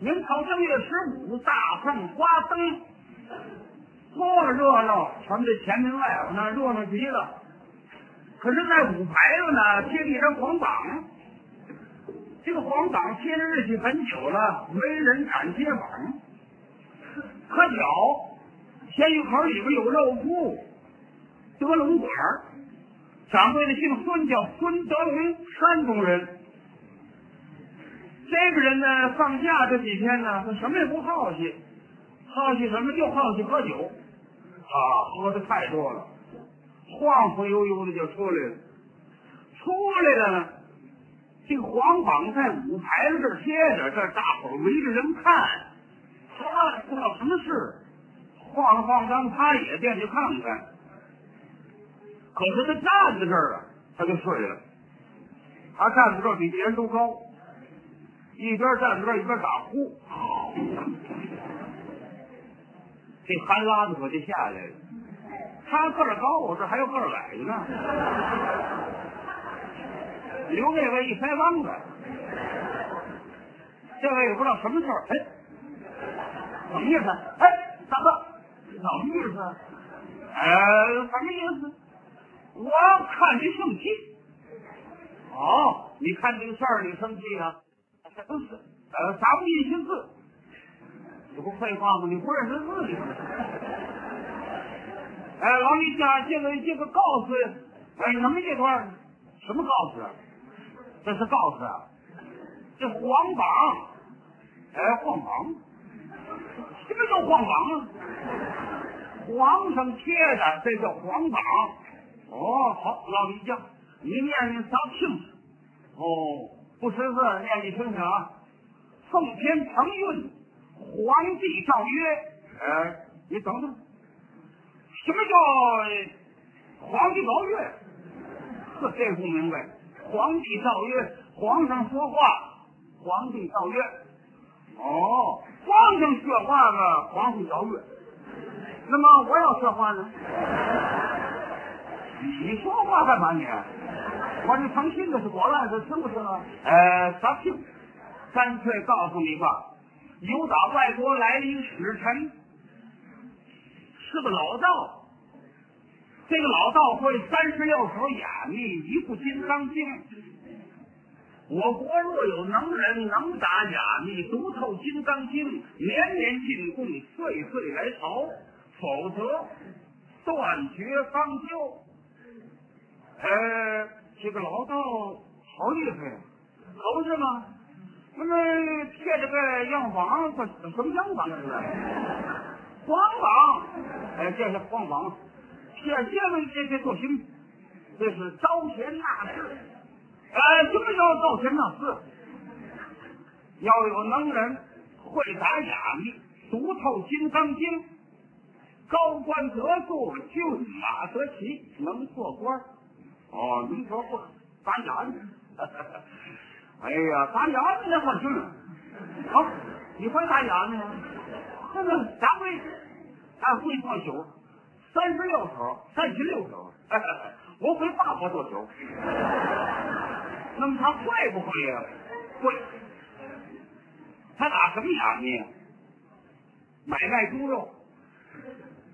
明朝正月十五，大放花灯，多热闹！咱们这前门外边那热闹极了。可是，在五牌子呢，贴了一张黄榜。这个黄榜贴着日期很久了，没人敢揭榜。可巧，咸鱼口里边有肉铺，德龙馆，掌柜的姓孙，叫孙德龙，山东人。这个人呢，放假这几天呢，他什么也不好奇，好奇什么？就好奇喝酒，啊，喝的太多了，晃晃悠悠的就出来了。出来了呢，这个黄榜在五台子这儿贴着，这大伙围着人看，他不知道什么事，晃了晃张，他也进去看看。可是他站在这儿啊，他就睡了。他站在这儿比别人都高。一边站着一边打呼，这憨拉子可就下来了。他个儿高，我这还有个儿矮的呢。刘那位一腮帮子，这位也不知道什么事儿，哎，什么意思？哎，大哥，什么意思？呃，什么意思？我看你生气。哦，你看这个事儿，你生气啊？不是，呃，咱们一些字，这不废话吗？你不认识字你？哎，老李家这个这个告示，哎，能这段什么告示？这是告示啊，这黄榜，哎，黄榜，什么叫黄榜啊？皇上贴的，这叫黄榜。哦，好，老李家，你念念啥清楚？哦。不识字，念你听听啊！奉天承运，皇帝诏曰：“哎，你等等，什么叫皇帝诏曰？呵，这不明白。皇帝诏曰，皇上说话，皇帝诏曰。哦，皇上说话呢，皇帝诏曰。那么我要说话呢？你说话干嘛你？”我这诚心的是果乱是听不听啊？呃，咱听，干脆告诉你吧，有打外国来了一个使臣，是个老道。这个老道会三十六手雅密，一部《金刚经》。我国若有能人能打雅密，读透《金刚经》，年年进贡，岁岁来朝，否则断绝方休。呃。这个老道好厉害，可不是吗？那么贴着个样榜，这什么样房？这是黄榜，哎，这是黄榜，贴这个这这做行，这是招贤纳士。哎，什么叫招贤纳士？要有能人会打哑谜，读透《金刚经》，高官得坐，骏马得骑，能做官。哦，你说不打哑呢？哎呀，打哑你那我行。好，你会打哑呢？那个咱会，咱会做酒，三十六手，三十六手。我会八国做酒。那么他会不会呀？会。他打什么哑呢？买卖猪肉，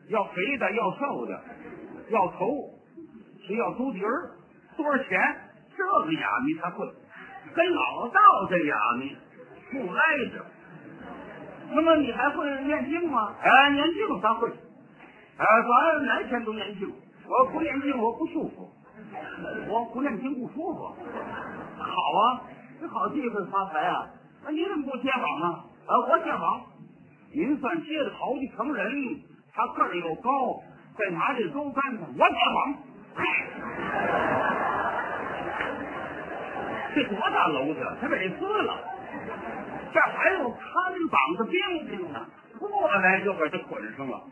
要肥的，要瘦的，要头。只要猪蹄儿多少钱？这个哑谜他会，跟老道这哑谜不挨着。那么你还会念经吗？哎，念经他会。哎，咱哪天都念经。我不念经我不舒服，我不念经不舒服。好啊，这好机会发财啊！那你怎么不接榜呢？啊，我接榜。您算接了好几成人，他个儿又高，再拿这都干子，我接榜。这多大楼子？他给撕了。这还有看榜的兵丁呢，过来就给他捆上了。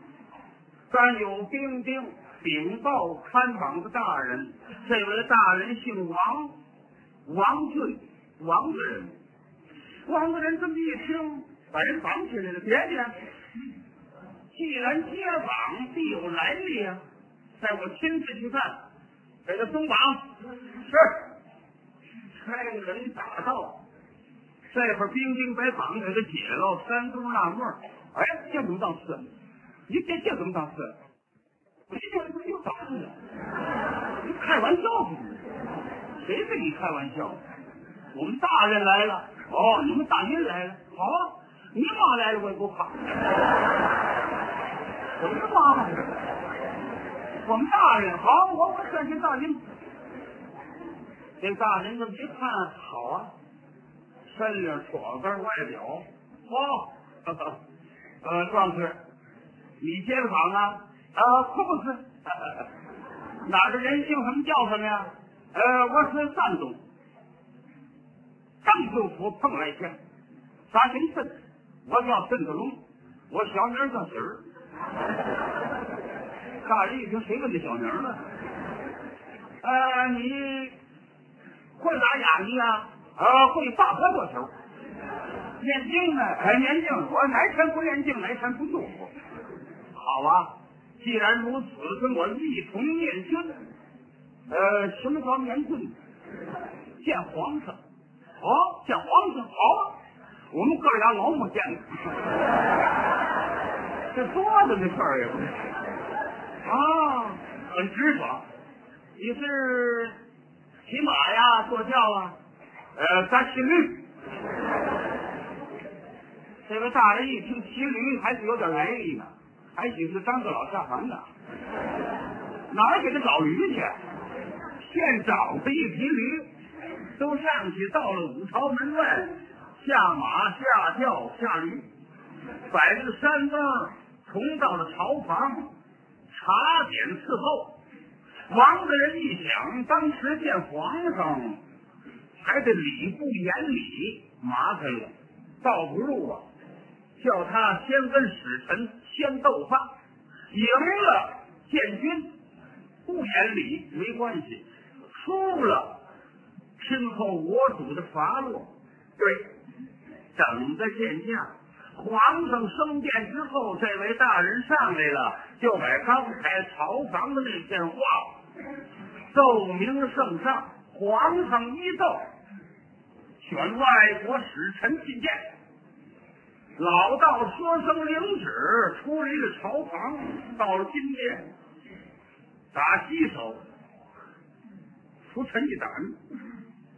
但有兵丁禀报看榜的大人，这位大人姓王，王俊，王大人。王大人这么一听，把人绑起来了。别介，既然接榜，必有来历啊。带我亲自去看，给他松绑。是，差人打道，这会儿兵丁把绑给他解了，三哥纳闷儿，哎，这怎么当事？你这这怎么当事？你这不是又当事了？你开玩笑不是？谁跟你开玩笑？我们大人来了，哦，你们大人来了，好啊，你妈来了我也不怕。什么妈？我们大人好，我我算是大人。这大人这么一看，好啊，身领戳根外表，好，呃，壮士，你街坊啊？啊，可不是，哪个人姓什么叫什么呀？呃，我是山东张政府蓬莱县，咱姓孙，我叫孙子龙，我小名叫喜儿。大人一听，谁问这小名呢？呃，你会打哑谜啊？呃，会八婆做球。念经呢？哎，念经，我哪天不念经，哪天不舒服。好啊，既然如此，跟我一同念经。呃，什么叫念经？见皇上。哦，见皇上，好啊。我们哥俩老没见过。这多大的事儿呀！啊，很直爽。你是骑马呀，坐轿啊？呃，咱骑驴。这位大人一听骑驴，还是有点来历呢，还许是张个老下凡呢。哪儿给他找驴去？现找的一匹驴，都上去到了五朝门外，下马下轿下驴，摆着山灯，重到了朝房，茶点伺候。王大人一想，当时见皇上还得礼不言礼，麻烦了，倒不如啊，叫他先跟使臣先斗法，赢了建军，不言礼没关系，输了听候我主的罚落。对，等着见驾。皇上升殿之后，这位大人上来了，就把刚才朝房的那件话奏明圣上。皇上一奏，选外国使臣觐见。老道说声领旨，出离了朝房，到了金殿，打西手，出臣一胆，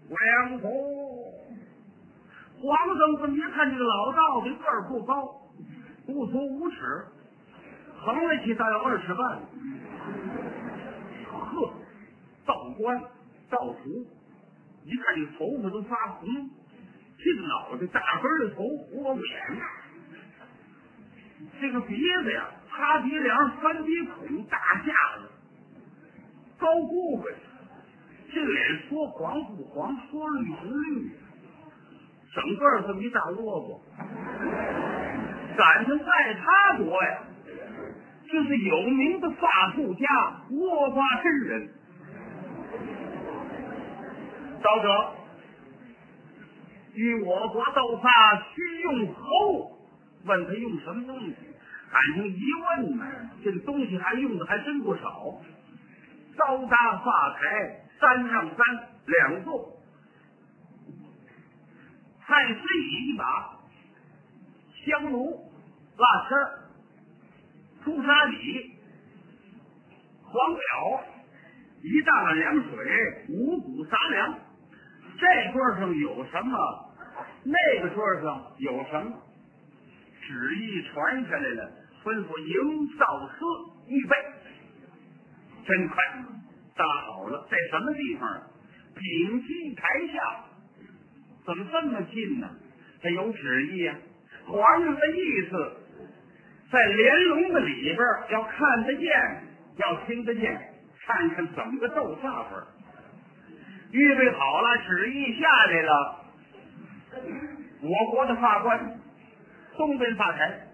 两头。皇上这么一看，这个老道的个儿不高，不足五尺，横了起大有二尺半。呵，道官道服，一看这头发都发红，这脑袋大根的头，窝不眼，这个鼻子呀，塌鼻梁，翻鼻孔，大架子，高骨灰，这脸说黄不黄，说绿不绿。整个这么一大窝瓜，感情在他国呀，就是有名的发术家倭瓜真人。道者，与我国斗法需用何物？问他用什么东西？感情一问呢，这个东西还用的还真不少。高搭发台，三让三两座。太师椅一把，香炉、蜡签朱砂笔、黄表，一大碗凉水，五谷杂粮。这桌上有什么？那个桌上有什么？旨意传下来了，吩咐营造司预备。真快，搭好了，在什么地方啊？屏息台下。怎么这么近呢？他有旨意啊！皇上的意思，在连笼子里边要看得见，要听得见，看看怎么个斗法法。预备好了，旨意下来了。我国的法官东边法台，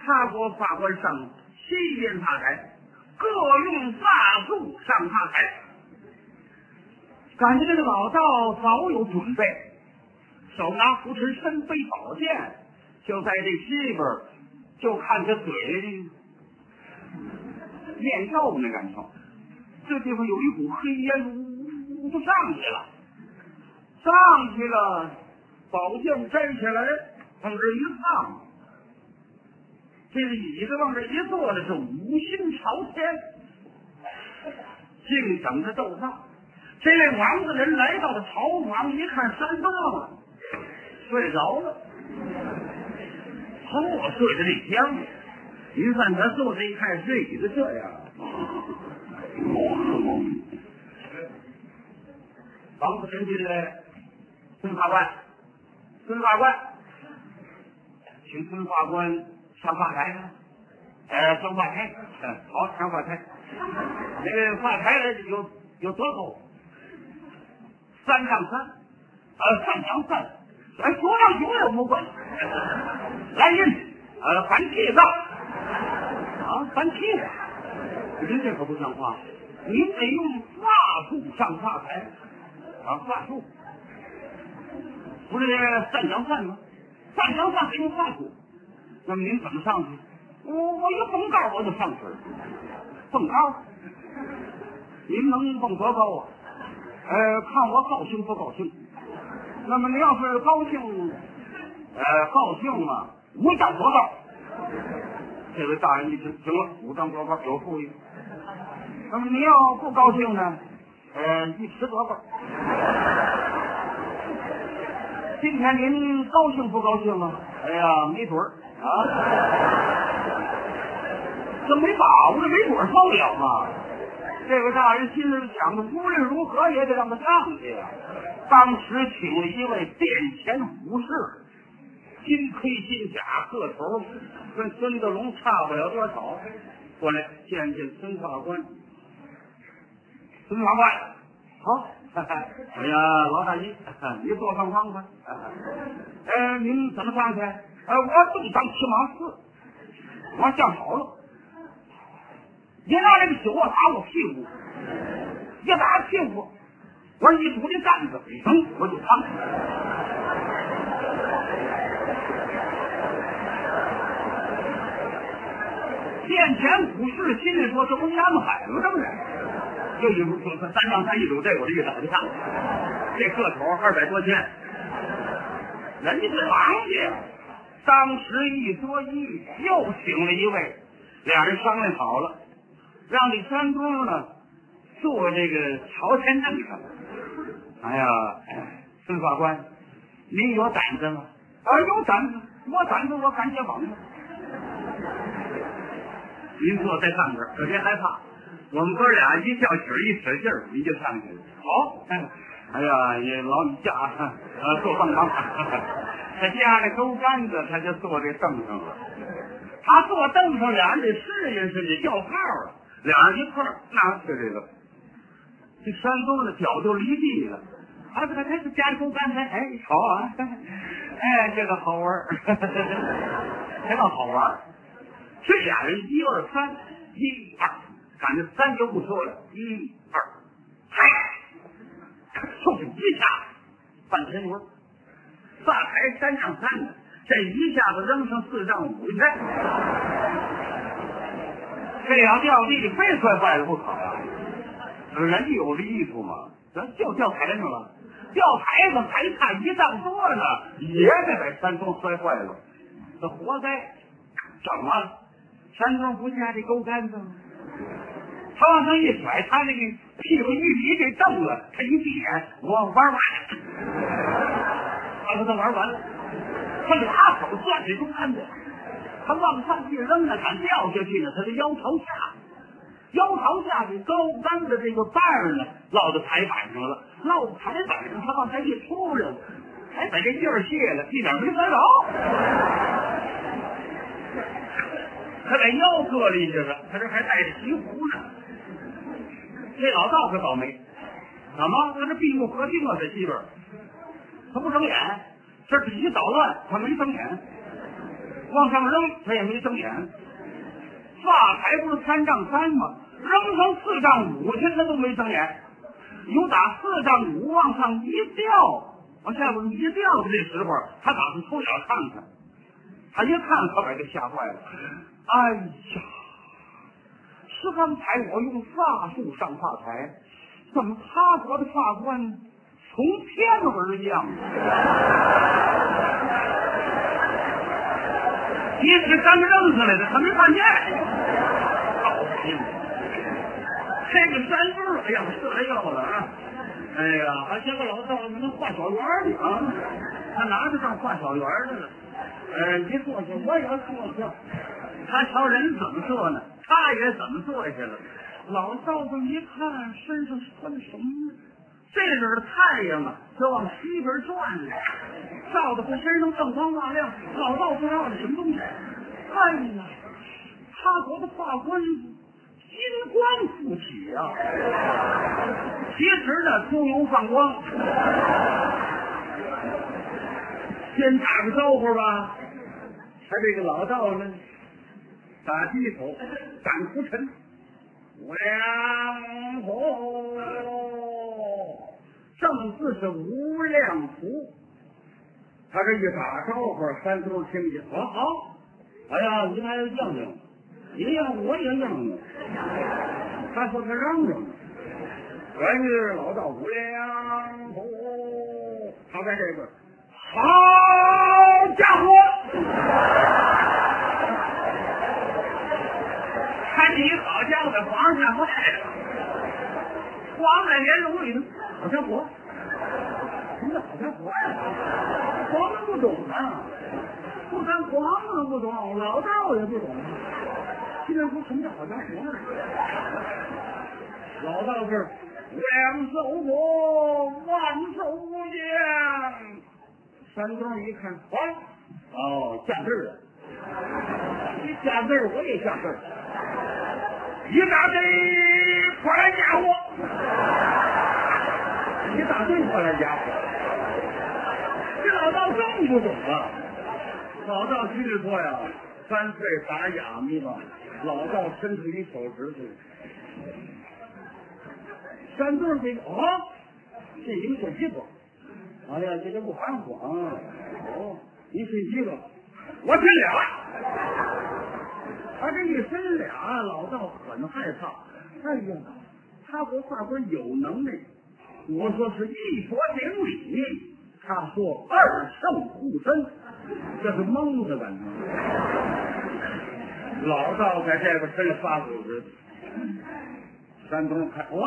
他国法官上西边法台，各用法术上法台。感觉这个老道早有准备，手拿扶持，身背宝剑，就在这西边，就看他嘴念咒呢，感觉这地方有一股黑烟，呜呜呜就上去了，上去了，宝剑摘下来，往这一放，这个椅子往这一坐的是五心朝天，净等着斗饭。这位王子人来到了朝房，一看山东了，睡着了。哦，睡得这香。您看他坐这一看睡的这样。王子人进来，孙法官，孙法官，请孙法官上法台。呃，上法台，嗯，好，上法台。那个法台有有多高？三上三，呃，三丈三，哎，多丈九也不会。来人，呃，翻梯子，啊，翻梯子。您这可不像话，您得用法术上法台，啊，法术，不是三江三吗？三江三得用法术，那么您怎么上去？我我一蹦高我就上去，蹦高，您能蹦多高啊？呃，看我高兴不高兴。那么你要是高兴，呃，高兴嘛，五丈多高。这位大人一听，行了，五丈多高有富裕。那么你要不高兴呢？呃，一尺多高。今天您高兴不高兴啊？哎呀，没准儿啊，这没把握，这没准儿受了吗？这位大人心里想的，无论如何也得让他上去呀。当时请了一位殿前武士，金盔金甲，个头跟孙德龙差不了多少，过来见见孙法官。孙法官，好，哎呀，老大爷，你坐上方吧。呃，您怎么上去？呃，我正当骑马寺，我想好了。你拿那个酒啊打我屁股，一打屁股，我说一拄的担子，噌我就上去殿前武士心里说：“这不安海吗？这不是？这一说三丈三一肘，这我这一找就上。这个头二百多斤，人家是王家。当时一说一，又请了一位，俩人商量好了。”让李三公呢坐这个朝天凳上。哎呀，孙法官，您有胆子吗？啊，有胆子，我胆子我敢接膀子。您坐在上边，可别害怕。我们哥俩一较劲儿，一使劲儿，你就上去了。好，哎呀，也老你家呃坐棒棒，他架那钩杆子，他就坐这凳上了。他坐凳上，俩人得适应适应，叫号啊。俩人一块儿拿起这个，这山东的脚就离地了。哎，他他是加钩杆才哎，好啊！哎，这个好玩儿，这个好玩儿。这俩人一二三，一二，感觉三就不说了，一二，嗨，就是一下半天轮，大台三丈三的，这一下子扔上四丈五去。这要掉地里非摔坏了不可呀！人家有这意图嘛？咱就掉台上了，掉台上还差一丈多呢，也得把山峰摔坏了，这活该！怎么了？山峰不下这钩杆子吗？他往上一甩，他那个屁股一离这凳子，他一闭眼，我玩完了，他说他玩完了，他俩手攥这钩杆子。他往上一扔呢，敢掉下去呢，他的腰朝下，腰朝下这高杆的这个把儿呢，落到台板上了，落到台板上，他往下一出溜，还把这劲儿卸了，一点没摔着。他把腰搁里去了，他这还带着旗壶呢。这老道可倒霉，怎么？他这闭目合定啊，在西边，他不睁眼，这底下捣乱，他没睁眼。往上扔，他也没睁眼。发台不是三丈三吗？扔成四丈五去，他都没睁眼。有打四丈五往上一掉，往下边一掉的这时候，他打算偷眼看看。他一看，可把这吓坏了。哎呀，是刚才我用法术上发台，怎么他国的法官从天而降。其实咱们扔下来的，他没看见。高兴，这个山猪哎呀，射来药了啊！哎呀，还见个老道士能画小圆呢啊！他拿着当画小圆的了。呃，你坐下，我也坐下。他瞧人怎么坐呢？他也怎么坐下了。老道子一看身上穿的什么？这阵的太阳啊，就往西边转了，照的他身上锃光瓦亮。老道不知道是什么东西。哎呀，他国的发冠金光附体啊！其实呢，猪油放光。先打个招呼吧。他这个老道呢，打低头，赶浮尘。两福，正字是无量福。他这一打招呼，三叔听见，好好，哎呀，你还要应应，你应我也应应。他说他嚷嚷，原是老道无量福。他在这个，好家伙！看你好家伙，皇上吓坏了，黄在莲蓉里头，好家伙，什么叫好家伙呀？皇上不懂啊，不单皇上不懂，老道也不懂。现在说什么叫好家伙呢？老道是两手佛，万寿无疆。山庄一看，哦，哦，下字了。你下字我也下字一大堆破烂家伙，一大堆破烂家伙，这老道更不懂了。老道心里说呀：“干脆打哑谜吧。”老道伸出一手指头，山洞这个啊，这一个鸡巴，哎呀，这个不含慌。哦，你分几个？我分俩。他这一伸俩，老道很害怕。哎呀，他和法官有能耐。我说是一佛顶礼，他说二圣护身，这是蒙的吧。老道在这边伸了发手指，山东看哇，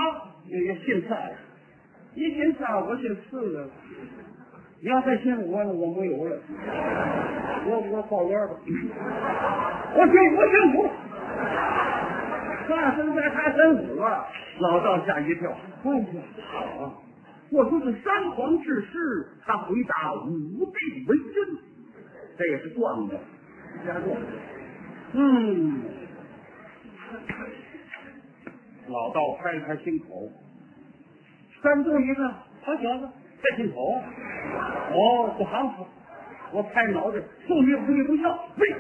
这个姓蔡，一姓蔡，我姓四个。你要再姓我呢，我没有了。我我报冤吧。我姓我姓五。他生三，他生五啊！老道吓一跳。哎呀，好啊！我说是三皇治世，他回答五帝为尊，这也是状的，加状。嗯。老道拍了拍心口，三度一个，好小子。这心口，哦，不含糊，我拍脑袋，送你回去不孝，喂，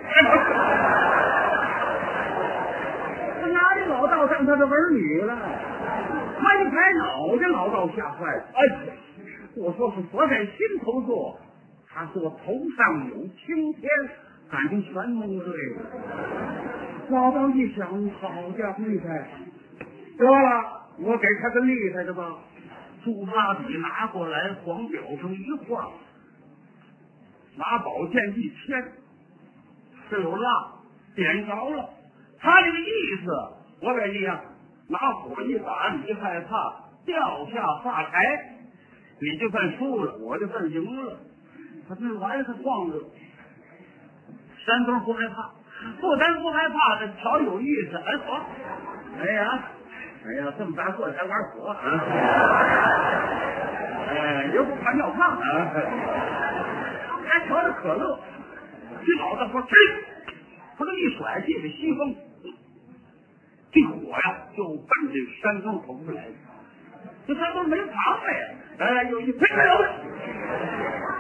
老道当他的儿女了，他一拍脑袋，老道吓坏了。哎，我说是佛在心头坐，他说头上有青天，感情全蒙对了。老道一想，好家伙，厉害！得了，我给他个厉害的吧。朱砂笔拿过来，黄表上一画，拿宝剑一牵，这有蜡点着了。他这个意思，我给你啊，拿火一打，你害怕掉下发台，你就算输了，我就算赢了。他这玩意儿他晃着，山东不害怕，不单不害怕，这瞧有意思。哎好，哎呀。哎呀，这么大个还玩火啊！哎，又不怕尿炕啊！还瞧着可乐。这老子说，嘿！他这一甩，借着西风，一火呀就奔这山庄头出来了。这山庄没房子呀！哎，有一喷油，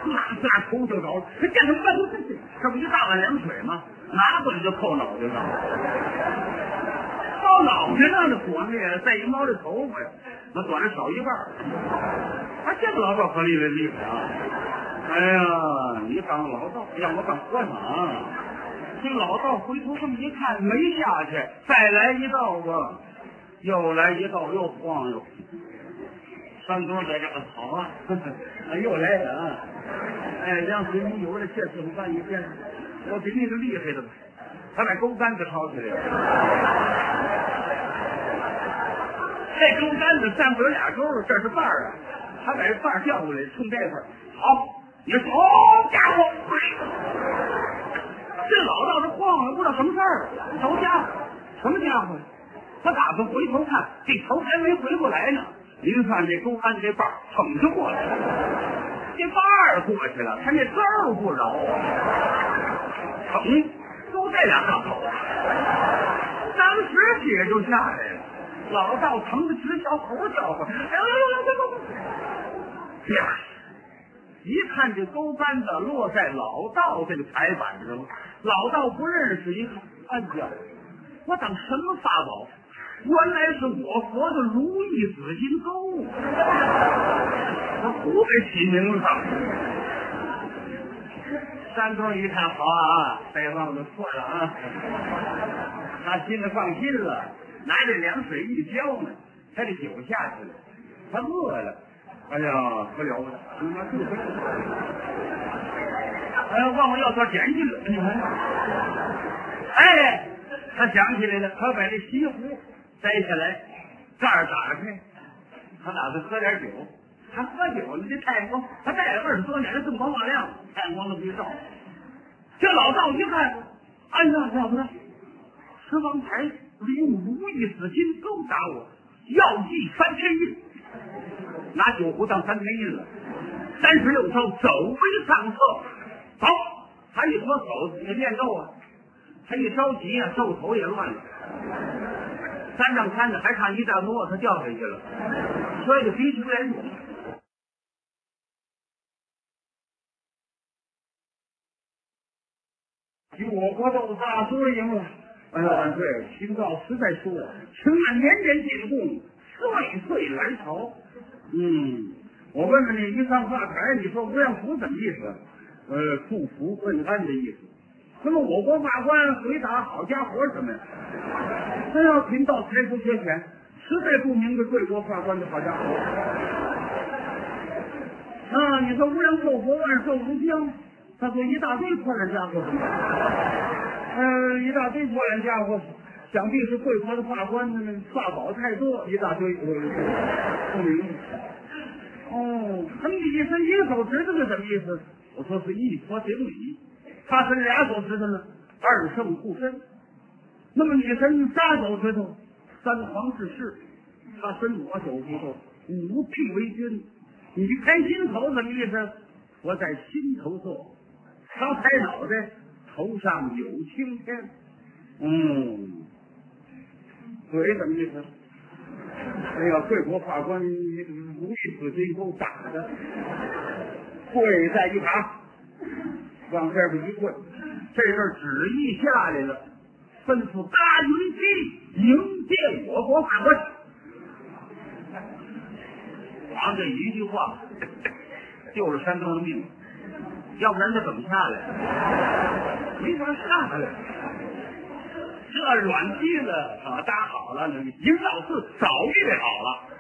那下头就着了。这干什么？这不一大碗凉水吗？拿过来就扣脑袋上。到脑袋上的火呢，再一摸这头发呀，那短少一半。他这老道可厉害厉害啊！哎呀，你当老道让我当和尚。这老道回头这么一看，没下去，再来一道吧，又来一道，又晃悠。山东在这个好啊，又来了啊！哎，杨水你有了，这次我干一遍，我比你个厉害的吧？他把钩竿子抄起来了，这钩竿子上边有俩钩，这是把儿啊，他把这把儿调过来，冲这块儿，好，你说，好家伙，这老道这晃了，不知道什么事儿，好家伙，什么家伙？他打算回头看，这头还没回过来呢。您看这钩竿这把儿捧着过来了，这把儿过去了，他那钩不饶啊，捧都这两个口，当时血就下来了。老道疼的直叫猴叫唤，哎呦呦呦呦呦！啪！一看这钩竿子落在老道这个台板上了，老道不认识，一看，哎呀，我当什么法宝？原来是我佛的如意紫金钩，我不给起名字。山东一看好啊，这望就错了啊，他心里放心了，拿这凉水一浇呢，他这酒下去了，他饿了，哎呀，可了不得，哎呀，忘了要点点心了，你看，哎，他想起来了，他把这西湖。摘下来，盖儿打开，他打算喝点酒。他喝酒，你这太阳光，他戴了二十多年了，锃光瓦亮，太阳光都没照。这老道一看，哎呀，了不得！十方台利用如意紫金钩打我，要记三天印，拿酒壶当三天印了。三十六招走为上策，走！他一脱手也念咒啊，他一着急啊，咒头也乱了。三丈山子还差一丈多，他掉下去了，摔得鼻青脸肿。与我国斗大输赢了。哎呀，万岁！秦道实在输了，请按年年进贡，岁岁来朝。嗯，我问问你，一上发财，你说无量福什么意思？呃，祝福问安的意思。那么我国法官回答：好家伙，什么呀？他要贫道财富缺钱，实在不明白贵国法官的好家伙。啊，你说无量寿佛，万寿无疆，他说一大堆破烂家伙，呃，一大堆破烂家伙，想必是贵国的法官法宝太多，一大堆，不明白。哦，他们一伸一手指头是什么意思？我说是一佛顶礼，他伸俩手指头呢，二圣护身。那么你伸仨手指头，三皇治世；他伸我手指头，五辟为君。你开心头什么意思？我在心头坐，他抬脑袋，头上有青天。嗯，嘴什么意思？哎呀，贵国法官如意紫金钩打的，跪在一旁，往这边一跪，这阵旨意下来了。吩咐大云梯迎接我国法官。王这一句话救了山东的命，要不然他怎么下来？没法下来。这软梯子可搭好了，迎老四早预备好了。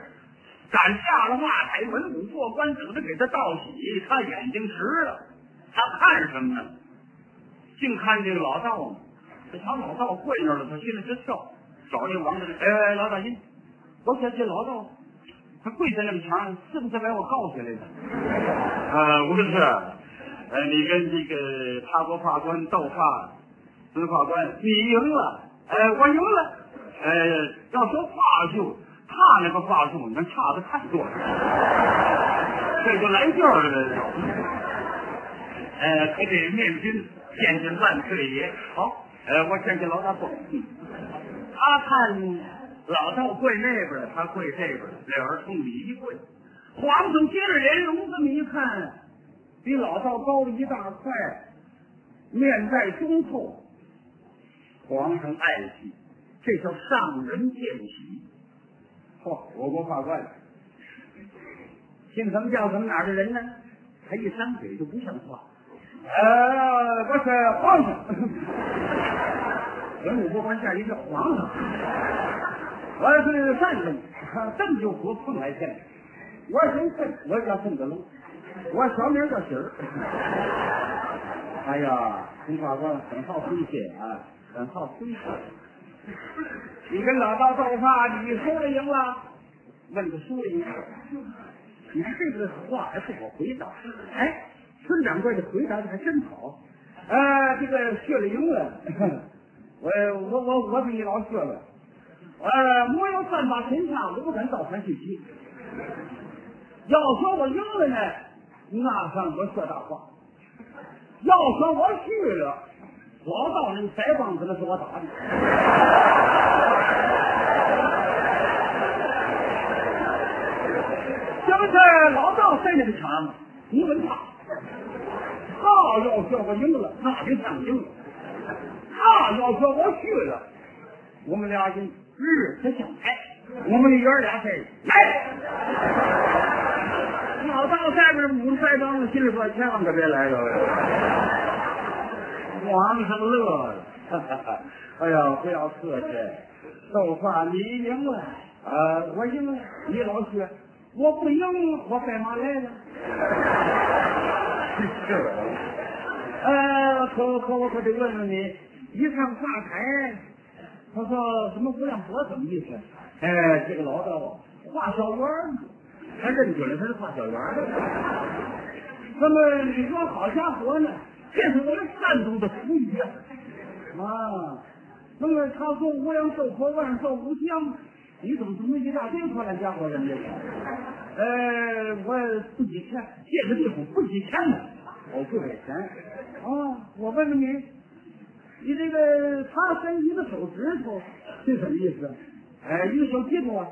赶下了骂台，文武过关，等着给他道喜。他眼睛直了，他看什么呢？净看这个老道呢。这瞧老道跪那儿了，他心里直跳。找这王大爷，哎，老大爷，我看这老道他跪在那么长，是不是把我告起来的？呃，不是，呃，你跟这个他国法官斗法，孙法官，你赢了，哎，我赢了，哎，要说话就，差那个话术那差的太多了，这就来劲儿了，这就。呃，可得面君，见见万岁爷，好。呃，我先给老大跪。他看老道跪那边他跪这边两人冲礼一跪。皇上接着莲蓉这么一看，比老道高了一大块，面带忠厚。皇上爱惜，这叫上人见喜。嚯，我国法官姓什么叫什么哪儿的人呢？他一张嘴就不像话。呃，我是皇上。文武不官吓一跳，皇上，我是善人，邓救国碰来见。我姓孙，我叫孙子龙，我小名叫喜儿。哎呀，陈法官很好回信啊，很好回信。你跟老道斗法，你输了赢了？问个输了赢了。你看这个话还不好回答。哎，孙掌柜的回答的还真好。呃，这个学了赢了，我我我我比你老学了。呃，没有三把天下，我不敢造反去起。要说我赢了呢，那算我说大话；要说我输了，老道那腮帮子那是我打的。这不是老道在那个枪，你问他，他要说我赢了，那就算赢了；他要说我虚了，我们俩人。日子相排，我们爷儿俩在来。老道在边捂腮帮子，心里说：千万可别来了。皇上乐了，哎呀，不要客气。斗法你赢了，啊，我赢了。你老薛，我不赢，我干嘛来了？是。呃，可可我可得问问你，一上法台。他说：“什么无量伯什么意思？哎，这个老道画小圆他认准了他是画小圆那么你说好家伙呢？这是我们山东的俗语啊！啊，那么他说无量寿佛万寿无疆，你怎么怎么一大堆破烂家伙人家？呃，我不给钱，这个地方不给钱呢，我不给钱。啊，我问问你。”你这个他伸一个手指头，这什么意思？哎，一个小指头啊！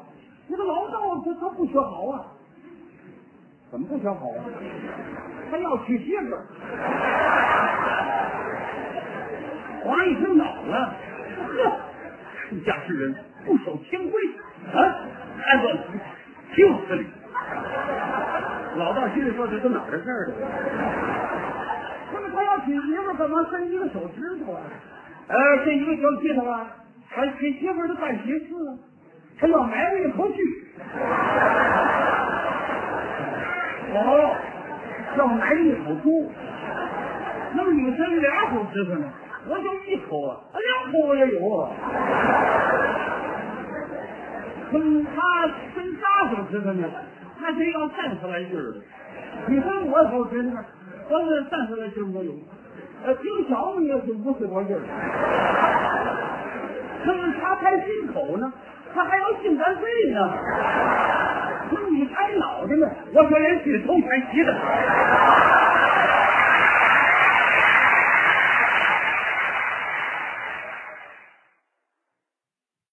那个老道他他不学好啊？怎么不学好啊？他要娶媳妇儿。王一听恼了，呵，出家之人不守天规啊，还乱提挺死你！老道心里说这都哪儿的事儿了？那么他要娶媳妇，干嘛伸一个手指头啊？呃，伸一个小指头啊？他娶媳妇的办喜事啊，他要买我一口气。哦，要买一口猪。那么你伸两口指头呢？我就一口啊，两口我也有。啊。嗯，他伸三口指头呢？他得要三十来斤儿。你伸我口指头？我是三十来斤没有，呃，挺小嘛也是五十多斤儿。那么他才进口呢，他还要性感费呢。你拍脑袋呢，我说连心头全洗的。